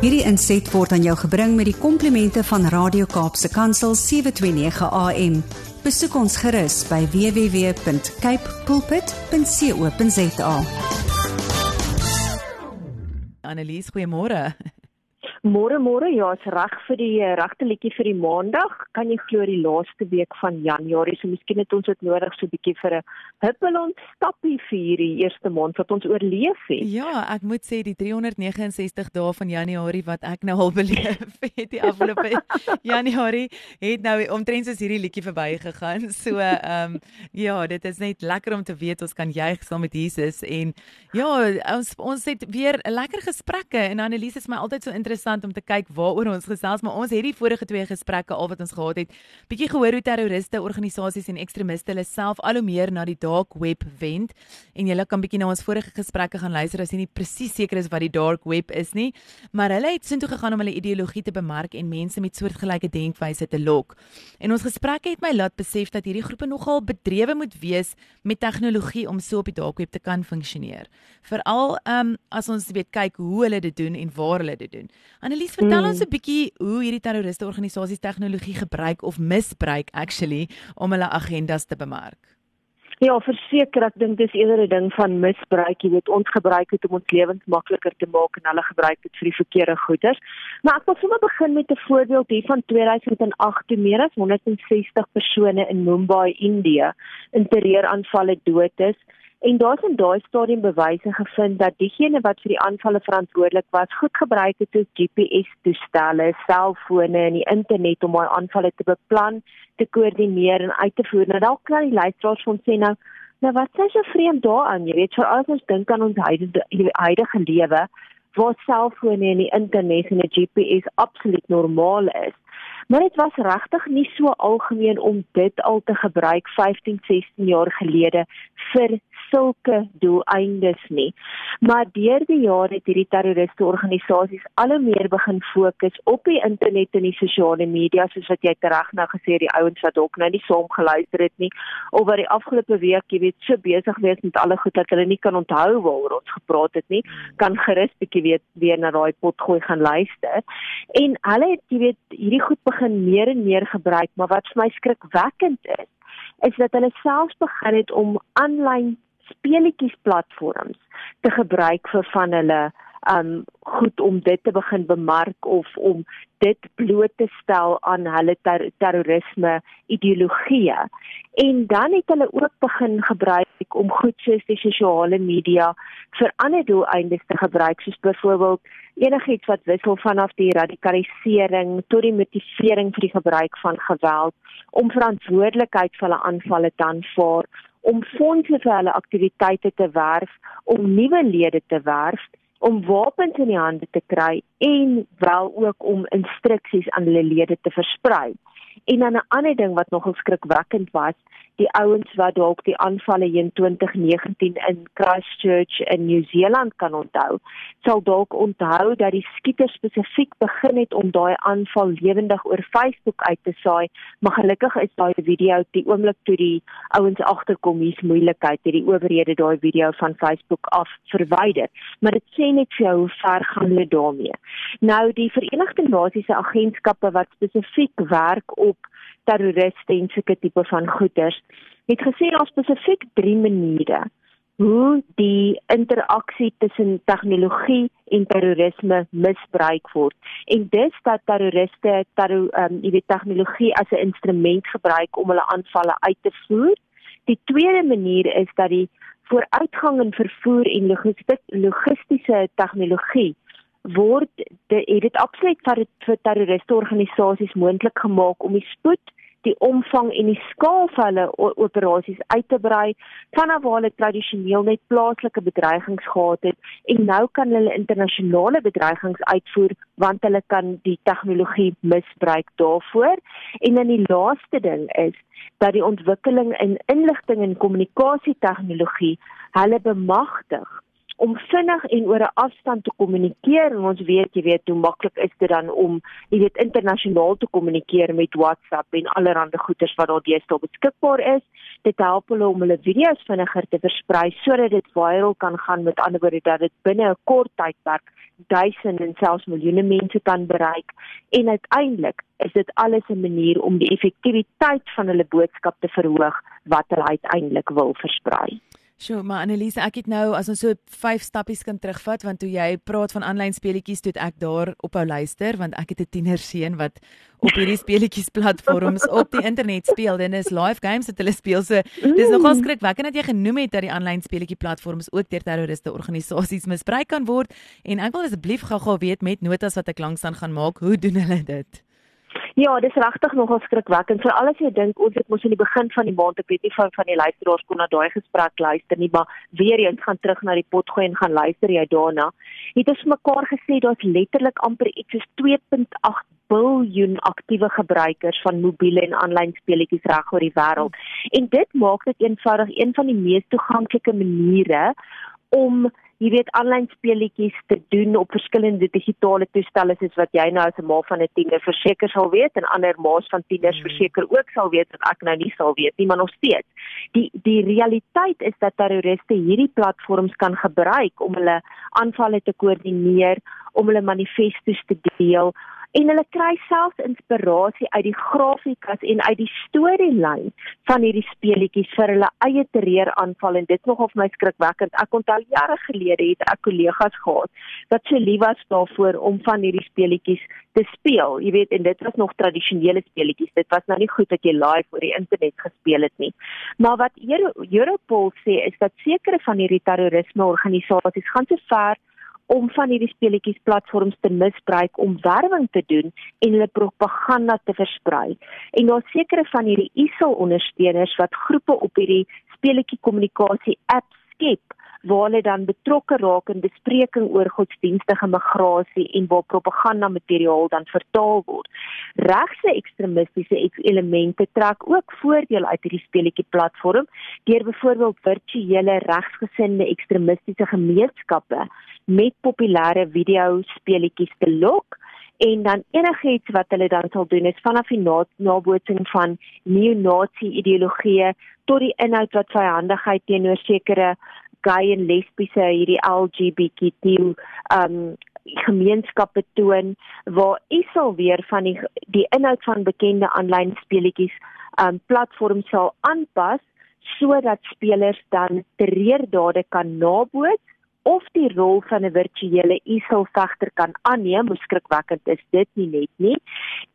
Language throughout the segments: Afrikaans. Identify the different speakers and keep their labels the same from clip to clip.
Speaker 1: Hierdie inset word aan jou gebring met die komplimente van Radio Kaapse Kansel 729 AM. Besoek ons gerus by www.cape pulpit.co.za.
Speaker 2: Annelies, goeiemôre.
Speaker 3: Môre môre ja, is reg vir die eh, regte liedjie vir die maandag. Kan jy glo die laaste week van Januarie, so miskien het ons dit nodig so 'n bietjie vir 'n huppelend stappie vir hierdie eerste maand wat ons oorleef het.
Speaker 2: Ja, ek moet sê die 369 dae van Januarie wat ek nou al beleef het die afgelope Januarie het nou omtrent soos hierdie liedjie verbygegaan. So ehm um, ja, dit is net lekker om te weet ons kan juig saam met Jesus en ja, ons ons het weer lekker gesprekke en Annelies is my altyd so interessant interessant om te kyk waaroor ons gesels, maar ons het die vorige twee gesprekke al wat ons gehad het, bietjie gehoor hoe terroriste, organisasies en ekstremiste hulle self al hoe meer na die dark web wend. En jy kan bietjie na ons vorige gesprekke gaan luister as jy nie presies seker is wat die dark web is nie, maar hulle het soontoe gegaan om hulle ideologie te bemark en mense met soortgelyke denkwyse te lok. En ons gesprekke het my laat besef dat hierdie groepe nogal bedrewe moet wees met tegnologie om so op die dark web te kan funksioneer. Veral um, as ons weet kyk hoe hulle dit doen en waar hulle dit doen. Annelies, vertel mm. ons 'n bietjie hoe hierdie terroriste organisasies tegnologie gebruik of misbruik actually om hulle agendas te bemark.
Speaker 3: Ja, verseker ek dink dis eerder 'n ding van misbruik, jy weet, ons gebruik dit om ons lewens makliker te maak en hulle gebruik dit vir die verkeerde goeders. Maar ek wil sommer begin met 'n voorbeeld hier van 2008 toe meer as 160 persone in Mumbai, Indië, in terreuraanvalle dood is. En daar's in daai stadium bewyse gevind dat diegene wat vir die aanvalle verantwoordelik was, goed gebruik het soos GPS-toestelle, selfone en die internet om daai aanvalle te beplan, te koördineer en uit te voer. Nou dalk kan die luisteraars van sê nou, nou wat is so vreemd daaraan? Jy weet, vir al ons dink aan ons huidige huidige lewe waar selfone en die internet en die GPS absoluut normaal is. Maar dit was regtig nie so algemeen om dit al te gebruik 15, 16 jaar gelede vir sulke doeleindes nie. Maar deur die jare het hierdie terroriste organisasies al hoe meer begin fokus op die internet en die sosiale media soos wat jy reg nou gesê die ouens wat dalk nou nie saam geluister het nie of wat die afgelope week jy weet so besig wees met alle goed dat hulle nie kan onthou waaroor ons gepraat het nie, kan gerus bietjie weet weer na daai pot gooi gaan luister. En hulle het jy weet hierdie goed begin meer en meer gebruik, maar wat vir my skrikwekkend is is dat hulle selfs begin het om aanlyn speletjies platforms te gebruik vir van hulle um goed om dit te begin bemark of om dit bloot te stel aan hulle ter terrorisme ideologie. En dan het hulle ook begin gebruik om goed soos die sosiale media vir ander doeleindes te gebruik, soos byvoorbeeld enigiets wat wissel vanaf die radikalisering tot die motivering vir die gebruik van geweld om verantwoordelikheid vir hulle aanvalle te aanvaar om fondse vir hulle aktiwiteite te werf, om nuwe lede te werf, om wapens in die hande te kry en wel ook om instruksies aan hulle lede te versprei. En dan 'n ander ding wat nogal skrikwekkend was, die ouens wat dalk die aanvalle in 2019 in Christchurch in Nieu-Seeland kan onthou, sal dalk onthou dat die skieters spesifiek begin het om daai aanval lewendig oor Facebook uit te saai, maar gelukkig is daai video die oomblik toe die ouens agterkom hier's moeilikheid, het die owerhede daai video van Facebook af verwyder. Maar dit sê net vir jou hoe ver gaan hulle daarmee. Nou die Verenigde Nasies se agentskappe wat spesifiek werk op terroriste en sulke tipe van goeders het gesê daar spesifiek drie maniere hoe die interaksie tussen tegnologie en terrorisme misbruik word. En dis dat terroriste terror ehm um, jy weet tegnologie as 'n instrument gebruik om hulle aanvalle uit te voer. Die tweede manier is dat die vooruitgang in vervoer en logistiese tegnologie word dit het dit absoluut vir vir terroriste organisasies moontlik gemaak om die spoed die omvang en die skaal van hulle operasies uit te brei vanaf waar hulle tradisioneel net plaaslike bedreigings gehad het en nou kan hulle internasionale bedreigings uitvoer want hulle kan die tegnologie misbruik daarvoor. En dan die laaste ding is dat die ontwikkeling in inligting en kommunikasie tegnologie hulle bemagtig om vinnig en oor 'n afstand te kommunikeer en ons weet jy weet hoe maklik is dit dan om jy weet internasionaal te kommunikeer met WhatsApp en allerlei goeders wat daar deesdae beskikbaar is. Dit help hulle om hulle video's vinniger te versprei sodat dit viral kan gaan. Met ander woorde dat dit binne 'n kort tydperk duisende en selfs miljoene mense kan bereik. En uiteindelik is dit alles 'n manier om die effektiwiteit van hulle boodskap te verhoog wat hulle uiteindelik wil versprei.
Speaker 2: Sjoe, maar Annelise, ek het nou as ons so vyf stappies kan terugvat want toe jy praat van aanlyn speletjies, toe ek daar ophou luister want ek het 'n tienerseun wat op hierdie speletjies platforms op die internet speel. Dit is live games wat hulle speel. So dis nogal skrikwekkend dat jy genoem het dat die aanlyn speletjie platforms ook deur terroriste organisasies misbruik kan word en ek wil asseblief gou-gou weet met notas wat ek langsaan gaan maak, hoe doen hulle dit?
Speaker 3: Ja, dis regtig nogal skrikwekkend. Vir alles jy dink ons het mos in die begin van die maand, ek weet nie van van die luisteraars kon na daai gesprek luister nie, maar weer eens gaan terug na die pot gooi en gaan luister jy daarna. Het ons mekaar gesê daar's letterlik amper iets soos 2.8 biljoen aktiewe gebruikers van mobiele en aanlyn speletjies reg oor die wêreld. En dit maak dit eenvoudig een van die mees toeganklike maniere om jy weet aanlyn speletjies te doen op verskillende digitale toestelle soos wat jy nou as 'n ma van 'n tiener verseker sal weet en ander ma's van tieners hmm. verseker ook sal weet wat ek nou nie sal weet nie, maar nog steeds. Die die realiteit is dat terroriste hierdie platforms kan gebruik om hulle aanvalle te koördineer, om hulle manifestos te deel en hulle kry selfs inspirasie uit die grafikas en uit die storielyn van hierdie speletjies vir hulle eie terreuraanval en dit nogal vir my skrikwekkend. Ek onthou jare gelede het ek kollegas gehad wat so lief was daarvoor om van hierdie speletjies te speel. Jy weet en dit was nog tradisionele speletjies. Dit was nou nie goed dat jy live oor die internet gespeel het nie. Maar wat Europol sê is dat sekere van hierdie terrorisme organisasies gaan so ver om van hierdie speletjies platforms te misbruik om werwing te doen en hulle propaganda te versprei. En daar sekere van hierdie ISIL ondersteuners wat groepe op hierdie speletjie kommunikasie apps skep waar hulle dan betrokke raak in bespreking oor godsdienstige migrasie en waar propaganda materiaal dan vertaal word. Regse ekstremistiese elemente trek ook voordeel uit hierdie speletjie platform deur byvoorbeeld virtuele regsgesinde ekstremistiese gemeenskappe met populêre video speletjies te lok en dan enigiets wat hulle dan sal doen is vanaf die nabootsing van neo-nazi ideologieë tot die inhoud wat vyandigheid teenoor sekere gay en lesbiese hierdie LGBTQ um gemeenskappe toon waar ISIL weer van die die inhoud van bekende aanlyn speletjies um platforms sal aanpas sodat spelers dan terreurdade kan naboots of die rol van 'n virtuele ISIL vegter kan aanneem, beskikwekkend is dit nie net nie.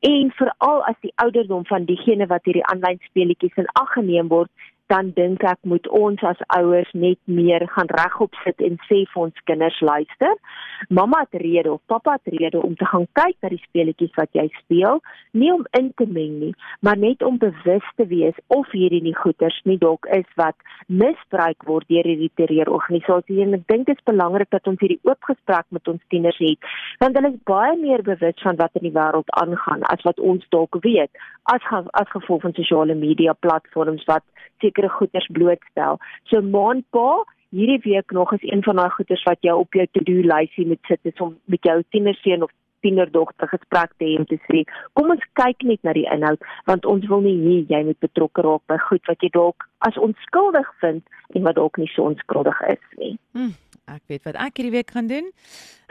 Speaker 3: En veral as die ouderdom van diegene wat hierdie aanlyn speletjies in ag geneem word, dan dink ek moet ons as ouers net meer gaan regop sit en sê vir ons kinders luister. Mamma het rede of pappa het rede om te gaan kyk na die speletjies wat jy speel, nie om in te meng nie, maar net om bewus te wees of hierdie nie goeters nie dalk is wat misbruik word deur hierdie terreurorganisasies en ek dink dit is belangrik dat ons hierdie oop gesprek met ons tieners het, want hulle is baie meer bewus van wat in die wêreld aangaan as wat ons dalk weet as as gevolg van sosiale media platforms wat sekere goeders blootstel. So maandpa hierdie week nog is een van daai goeders wat jy op jou to-do lysie moet sit is om met jou tienerseun of tienerdogter gesprek te hê om te sê kom ons kyk net na die inhoud want ons wil nie hê jy moet betrokke raak by goed wat jy dalk as onskuldig vind en wat dalk nie so onskuldig is nie.
Speaker 2: Hmm, ek weet wat ek hierdie week gaan doen.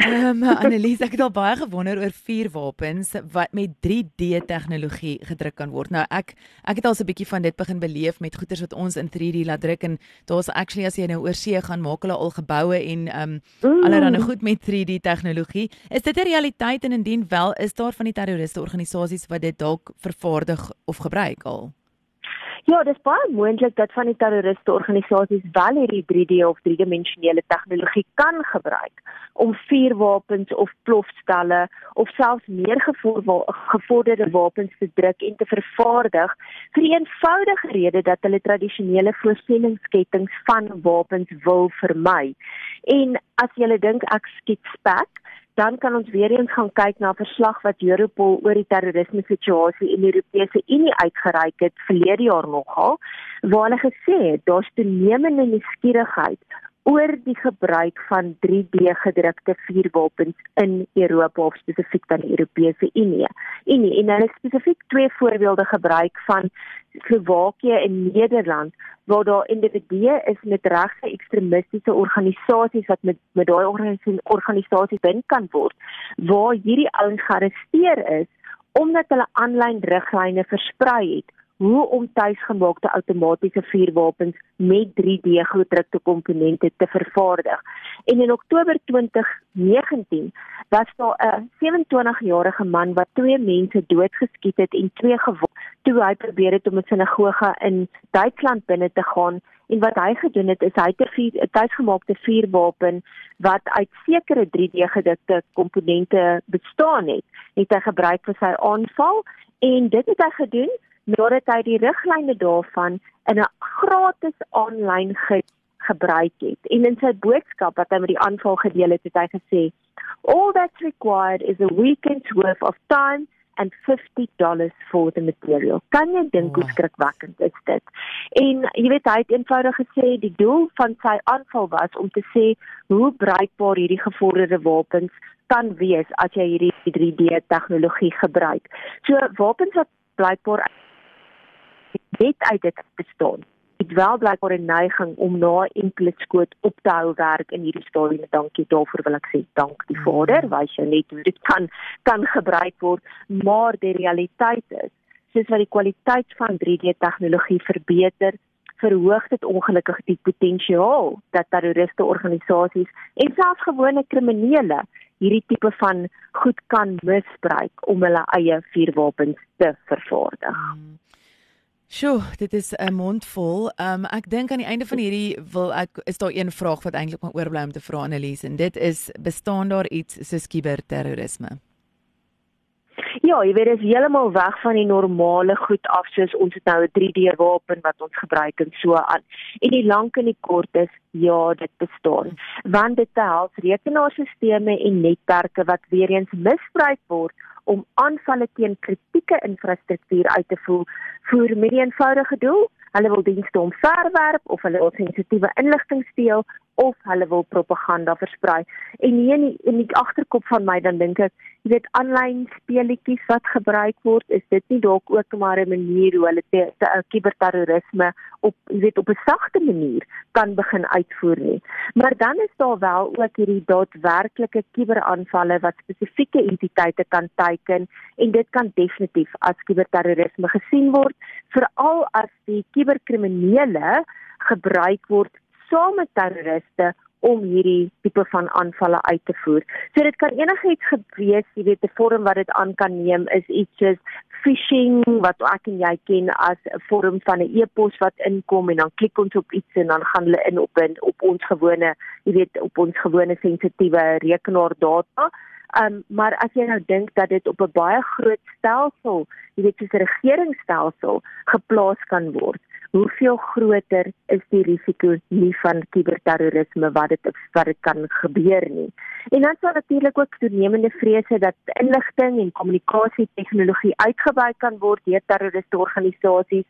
Speaker 2: Ehm um, Annelies, ek het al baie gewonder oor vuurwapens wat met 3D tegnologie gedruk kan word. Nou ek ek het al so 'n bietjie van dit begin beleef met goeders wat ons in 3D laat druk en daar's actually as jy nou oor see gaan maak hulle al geboue en ehm um, allerlei goed met 3D tegnologie. Is dit 'n realiteit en indien wel is daar van die terroriste organisasies wat dit dalk vervaardig of gebruik al?
Speaker 3: Ja, dis baie moontlik dat van die terroriste organisasies wel hierdie 3D of driedimensionele tegnologie kan gebruik om vuurwapens of plofstelle of selfs meer gevorderde wapens te druk en te vervaardig vir eenvoudige rede dat hulle tradisionele voorsieningsskeppings van wapens wil vermy. En as jy dink ek skiet spek dan kan ons weer eens gaan kyk na 'n verslag wat Europol oor die terrorisme situasie in die Europese Unie uitgereik het verlede jaar nogal waar hulle gesê het daar's toenemende nuuskierigheid oor die gebruik van 3D gedrukte vuurwapens in Europa of spesifiek dan die Europese Unie. Unie en hulle spesifiek twee voorbeelde gebruik van Slowakië en Nederland waar daar individue is met regse ekstremistiese organisasies wat met met daai organisasies bind kan word waar hierdie ouens gearresteer is omdat hulle aanlyn riglyne versprei het hoe om tuisgemaakte outomatiese vuurwapens met 3D gedrukte komponente te vervaardig. En in Oktober 2019 was daar 'n 27-jarige man wat twee mense doodgeskiet het en twee gewond toe hy probeer het om 'n sinagoge in Duitsland binne te gaan en wat hy gedoen het is hy het 'n tuisgemaakte vuurwapen wat uit sekere 3D gedrukte komponente bestaan het, het hy gebruik vir sy aanval en dit het hy gedoen nadat hy die riglyne daarvan in 'n gratis aanlyn ge gebruik het. En in sy boodskap wat hy met die aanval gedeel het, het hy gesê: "All that's required is a weekend's worth of time and $50 for the material." Kan jy dink hoe skrikwekkend is dit? En jy weet hy het eenvoudig gesê die doel van sy aanval was om te sê hoe bruikbaar hierdie gevorderde wapens kan wees as jy hierdie 3D tegnologie gebruik. So wapens wat blykbaar net uit dit bestaan. Dit wel blykbaar 'n neiging om na enkele skoot op te hou werk in hierdie stadium. Dankie daarvoor wil ek sê. Dank die Vader, wys jy net hoe dit kan kan gebruik word, maar die realiteit is, soos wat die kwaliteit van 3D tegnologie verbeter, verhoog dit ongelukkig die potensiaal dat terroriste organisasies en selfs gewone kriminele hierdie tipe van goed kan misbruik om hulle eie vuurwapens te vervaardig. Hmm.
Speaker 2: Sjoe, dit is 'n mond vol. Um ek dink aan die einde van hierdie wil ek is daar een vraag wat eintlik maar oorbly om te vra Annelies en dit is bestaan daar iets soos kiberterrorisme?
Speaker 3: Ja, jy weet dit is heeltemal weg van die normale goed af soos ons het nou 'n 3D wapen wat ons gebruik en so aan. En die lank en die kort is ja, dit bestaan. Want dit behels rekenaarstelsels en netwerke wat weer eens misbruik word om aanvalle teen kritieke infrastruktuur uit te voer vir 'n eenvoudige doel. Hulle wil dienste omverwerp of hulle wil sensitiewe inligting steel of hulle wil propaganda versprei. En nie in die, in die agterkop van my dan dink ek, jy weet aanlyn speletjies wat gebruik word, is dit nie dalk ook maar 'n manier hoe hulle te, te, te kiberterrorisme op jy weet op 'n sagte manier kan begin uitvoer nie. Maar dan is daar wel ook hierdie daadwerklike kiberaanvalle wat spesifieke entiteite kan teiken en dit kan definitief as kiberterrorisme gesien word, veral as die kiberkriminele gebruik word saam met terroriste om hierdie tipe van aanvalle uit te voer. So dit kan enigiets gewees, jy weet, 'n vorm wat dit aan kan neem is iets soos phishing wat ek en jy ken as 'n vorm van 'n e-pos wat inkom en dan klik ons op iets en dan gaan hulle in op in op ons gewone, jy weet, op ons gewone sensitiewe rekenaardata. Um maar as jy nou dink dat dit op 'n baie groot stelsel, jy weet, soos 'n regeringsstelsel geplaas kan word, hoeveel groter is die risiko nie van kiberterrorisme wat dit wat dit kan gebeur nie. En dan sal natuurlik ook toenemende vrese dat inligting en kommunikasie tegnologie uitgebuit kan word deur terroriste organisasies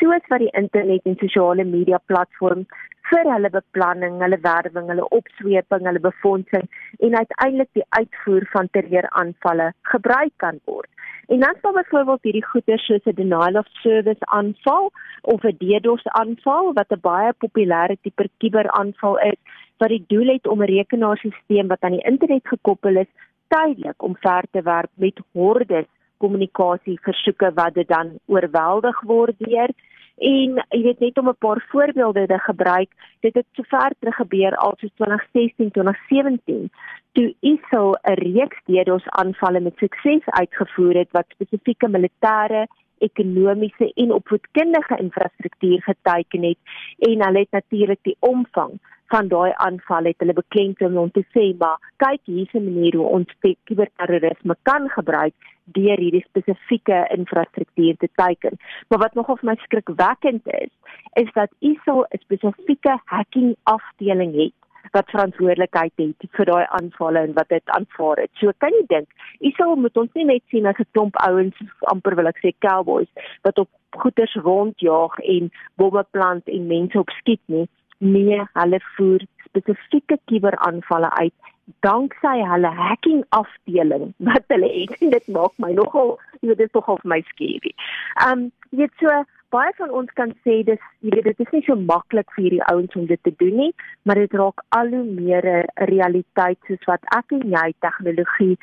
Speaker 3: soos wat die internet en sosiale media platforms vir hulle beplanning, hulle werwing, hulle opsweping, hulle befondsing en uiteindelik die uitvoer van terreuraanvalle gebruik kan word. En dan sal byvoorbeeld hierdie goeie soos 'n denial of service aanval of 'n DDoS aanval wat 'n baie populêre tipe kuberaanval is wat die doel het om 'n rekenaarstelsel wat aan die internet gekoppel is tydelik omver te werp met hordes kommunikasie versoeke wat dit dan oorweldig word deur En jy weet net om 'n paar voorbeelde te gebruik, dit het sover terug gebeur al soos 2016, 2017, toe ISIL 'n reeks DDoS aanvalle met sukses uitgevoer het wat spesifieke militêre, ekonomiese en opvoedkundige infrastruktuur geteken het en hulle het natuurlik die omvang van daai aanval het hulle beklemtoon om te sê maar kyk hier's 'n manier hoe ons kiberterrorisme kan gebruik deur hierdie spesifieke infrastruktuur te teiken. Maar wat nogal vir my skrikwekkend is, is dat ISIL 'n spesifieke hacking afdeling het wat verantwoordelikheid het vir daai aanvalle en wat dit aanvaar het. So kan jy dink, ISIL moet ons nie net sien as 'n klomp ouens amper wil ek sê cowboys wat op goeders rondjaag en bomme plant en mense opskiet nie. Nee, hulle voer spesifieke kuberaanvalle uit danksy hulle hacking afdeling wat hulle het dit maak my nogal jy weet dit nogal vir my skerry. Um jy weet so baie van ons kan sê dis jy weet dit is nie so maklik vir hierdie ouens om dit te doen nie, maar dit raak al hoe meer 'n realiteit soos wat ek en jy tegnologie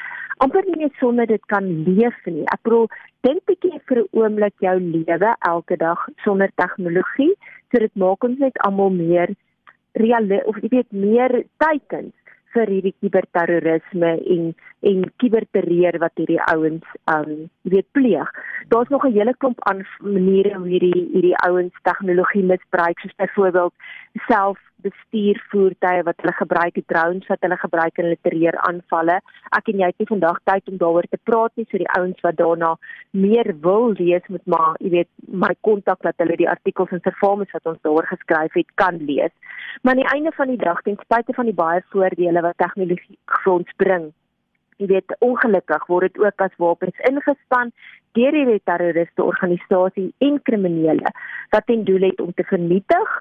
Speaker 3: amper nie meer sonder dit kan leef nie. Ek bedoel dink bietjie vir 'n oomblik jou lewe elke dag sonder tegnologie, so dit maak ons net almal meer real of jy weet meer teikens vir hierdie kiberterrorisme en en kiberterreur wat hierdie ouens um weet pleeg. Daar's nog 'n hele klomp aan maniere hoe hierdie hierdie ouens tegnologie misbruik soos byvoorbeeld self bestuur voertuie wat hulle gebruik, drones wat hulle gebruik in hulle terreur aanvalle. Ek en jy het nie vandag tyd om daaroor te praat nie, so die ouens wat daarna meer wil lees moet maar, jy weet, my kontak dat hulle die artikels en servamus wat ons daaroor geskryf het kan lees. Maar aan die einde van die dag, ten spyte van die baie voordele wat tegnologie vir ons bring, jy weet ongelukkig word dit ook as wapens ingespan deur die terroriste organisasie en kriminele wat ten doel het om te vernietig,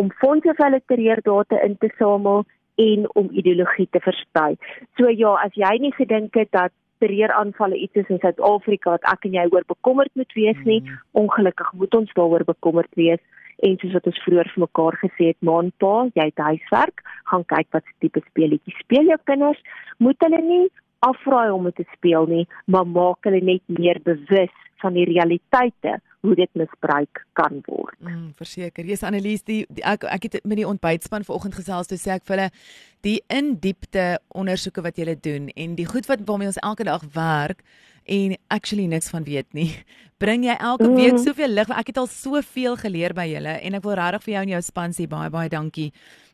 Speaker 3: om fondse vir hulle terreurdata in te samel en om ideologie te versprei. So ja, as jy nie gedink het dat terreuraanvalle iets is in Suid-Afrika wat ek en jy oor bekommerd moet wees nie, mm. ongelukkig moet ons daaroor bekommerd wees en soos wat ons vroeër vir mekaar gesê het, maanpa, jy het huiswerk, gaan kyk wat tipe speletjies speel jou kinders, moet hulle nie afraai om dit te speel nie, maar maak hulle net meer bewus van die realiteite hoe dit misbruik kan word.
Speaker 2: Mm, verseker. Jy's Annelies, die, die ek ek het met die ontbytspan vanoggend gesels toe sê ek vir hulle die in diepte ondersoeke wat julle doen en die goed wat waarmee ons elke dag werk en actually niks van weet nie. Bring jy elke mm. week soveel lig. Ek het al soveel geleer by julle en ek wil regtig vir jou en jou span sê baie baie dankie.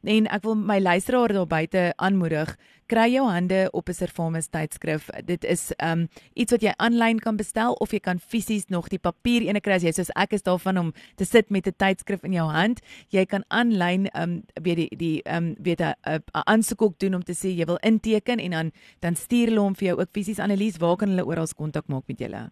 Speaker 2: En ek wil my luisteraars daar buite aanmoedig, kry jou hande op 'n Servamus tydskrif. Dit is um iets wat jy aanlyn kan bestel of jy kan fisies nog die papier ene kry as jy soos ek is daarvan om te sit met 'n tydskrif in jou hand. Jy kan aanlyn um weet die die um weet 'n aansoek ook doen om te sê jy wil inteken en dan dan stuur hulle hom vir jou ook fisies Annelies, waar kan hulle oral kontak maak met julle?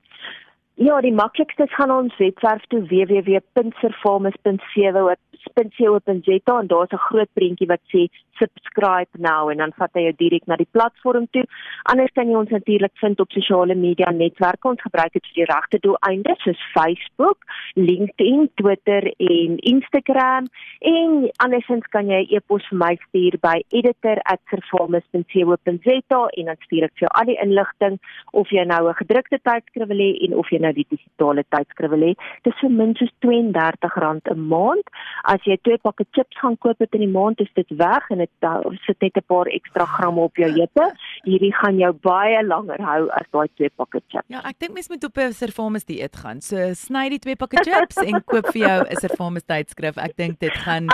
Speaker 3: Ja, die maklikste is gaan ons webwerf toe www.servamus.co.za en daar's 'n groot prentjie wat sê subscribe now en dan vat hy jou direk na die platform toe. Anders kan jy ons natuurlik vind op sosiale media netwerke. Ons gebruik dit vir die regte doeleindes soos Facebook, LinkedIn, Twitter en Instagram. En andersins kan jy 'n e e-pos vir my stuur by editor@servamus.co.za en dan stuur ek vir jou al die inligting of jy nou 'n gedrukte tydskrif wil hê en of jy nou die digitale tydskrif wil hê. Dit is vir minstens R32 'n maand. As jy twee pakke chips gaan koop in die maand, is dit weg en dit sit net 'n paar ekstra gram op jou heupe. Hierdie gaan jou baie langer hou as daai twee pakke chips.
Speaker 2: Ja, ek dink mens moet op 'n Servamus dieet gaan. So sny die twee pakke chips en koop vir jou 'n Servamus tydskrif. Ek dink dit gaan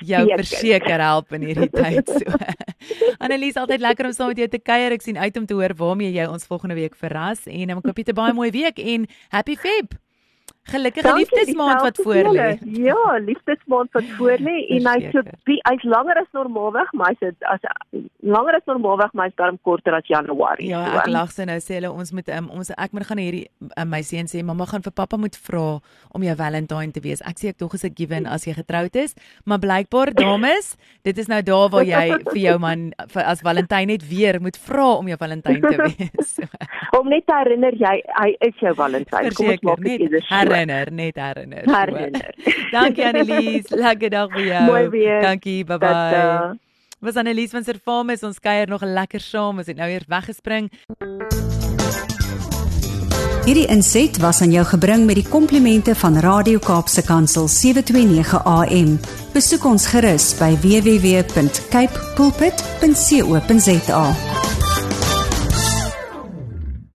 Speaker 2: jou verseker help in hierdie tyd so. Annelies, altyd lekker om saam met jou te kuier. Ek sien uit om te hoor waarmee jy ons volgende week verras en ek hoop jy 'n baie mooi week en happy feb. Gelukkige liefdesmaand wat voor lê.
Speaker 3: Ja, liefdesmaand wat voor lê en hy's so hy's langer as normaalweg, maar hy's as langer as normaalweg, maar hy's darm korter as Januarie.
Speaker 2: Ja, so. ek lag sy nou sê hulle ons moet um, ons ek moet gaan hierdie uh, my seun sê mamma gaan vir pappa moet vra om jou Valentine te wees. Ek sê ek tog is 'n given as jy getroud is, maar blykbaar dames, dit is nou daar waar jy vir jou man vir, as Valentine net weer moet vra om jou Valentine te wees.
Speaker 3: om net te herinner jy hy is jou Valentine. Kom ons maak dit eers
Speaker 2: herinner, net herinner. Herinner. Dankie Annelies, lekker dag vir jou.
Speaker 3: Mooi weer.
Speaker 2: Dankie, bye bye. Was Annelies van Servamus, ons kuier nog lekker saam, ons het nou eers weggespring.
Speaker 1: Hierdie inset was aan jou gebring met die komplimente van Radio Kaapse Kansel 729 AM. Besoek ons gerus by www.cape pulpit.co.za.